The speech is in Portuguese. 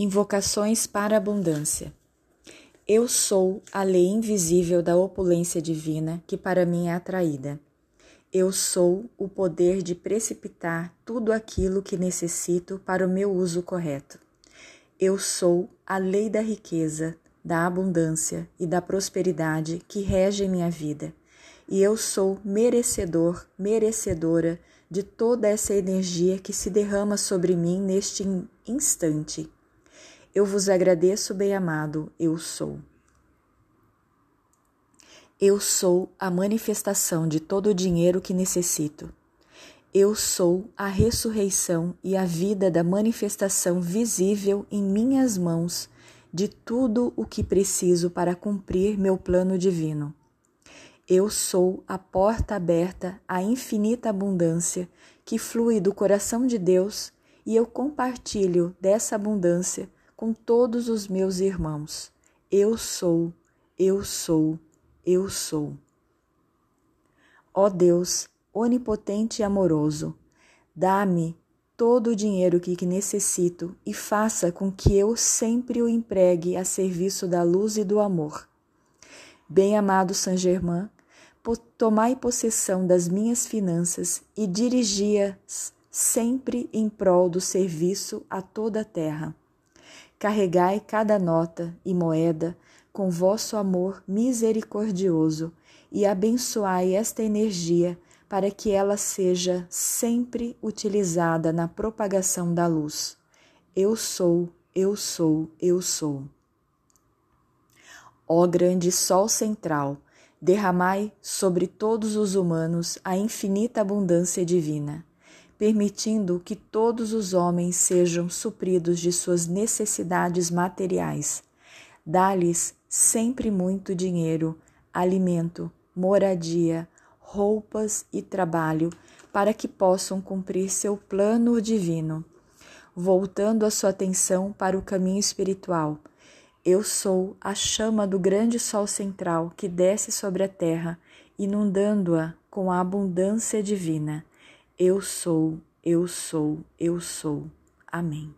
Invocações para abundância. Eu sou a lei invisível da opulência divina que para mim é atraída. Eu sou o poder de precipitar tudo aquilo que necessito para o meu uso correto. Eu sou a lei da riqueza, da abundância e da prosperidade que rege minha vida. E eu sou merecedor, merecedora de toda essa energia que se derrama sobre mim neste instante eu vos agradeço, bem-amado, eu sou. Eu sou a manifestação de todo o dinheiro que necessito. Eu sou a ressurreição e a vida da manifestação visível em minhas mãos de tudo o que preciso para cumprir meu plano divino. Eu sou a porta aberta à infinita abundância que flui do coração de Deus e eu compartilho dessa abundância com todos os meus irmãos. Eu sou, eu sou, eu sou. Ó Deus, onipotente e amoroso, dá-me todo o dinheiro que necessito e faça com que eu sempre o empregue a serviço da luz e do amor. Bem-amado Saint Germain, tomai possessão das minhas finanças e dirigi-as sempre em prol do serviço a toda a terra. Carregai cada nota e moeda com vosso amor misericordioso e abençoai esta energia para que ela seja sempre utilizada na propagação da luz. Eu sou, eu sou, eu sou. Ó grande Sol central, derramai sobre todos os humanos a infinita abundância divina permitindo que todos os homens sejam supridos de suas necessidades materiais. Dá-lhes sempre muito dinheiro, alimento, moradia, roupas e trabalho para que possam cumprir seu plano divino. Voltando a sua atenção para o caminho espiritual, eu sou a chama do grande sol central que desce sobre a terra, inundando-a com a abundância divina. Eu sou, eu sou, eu sou. Amém.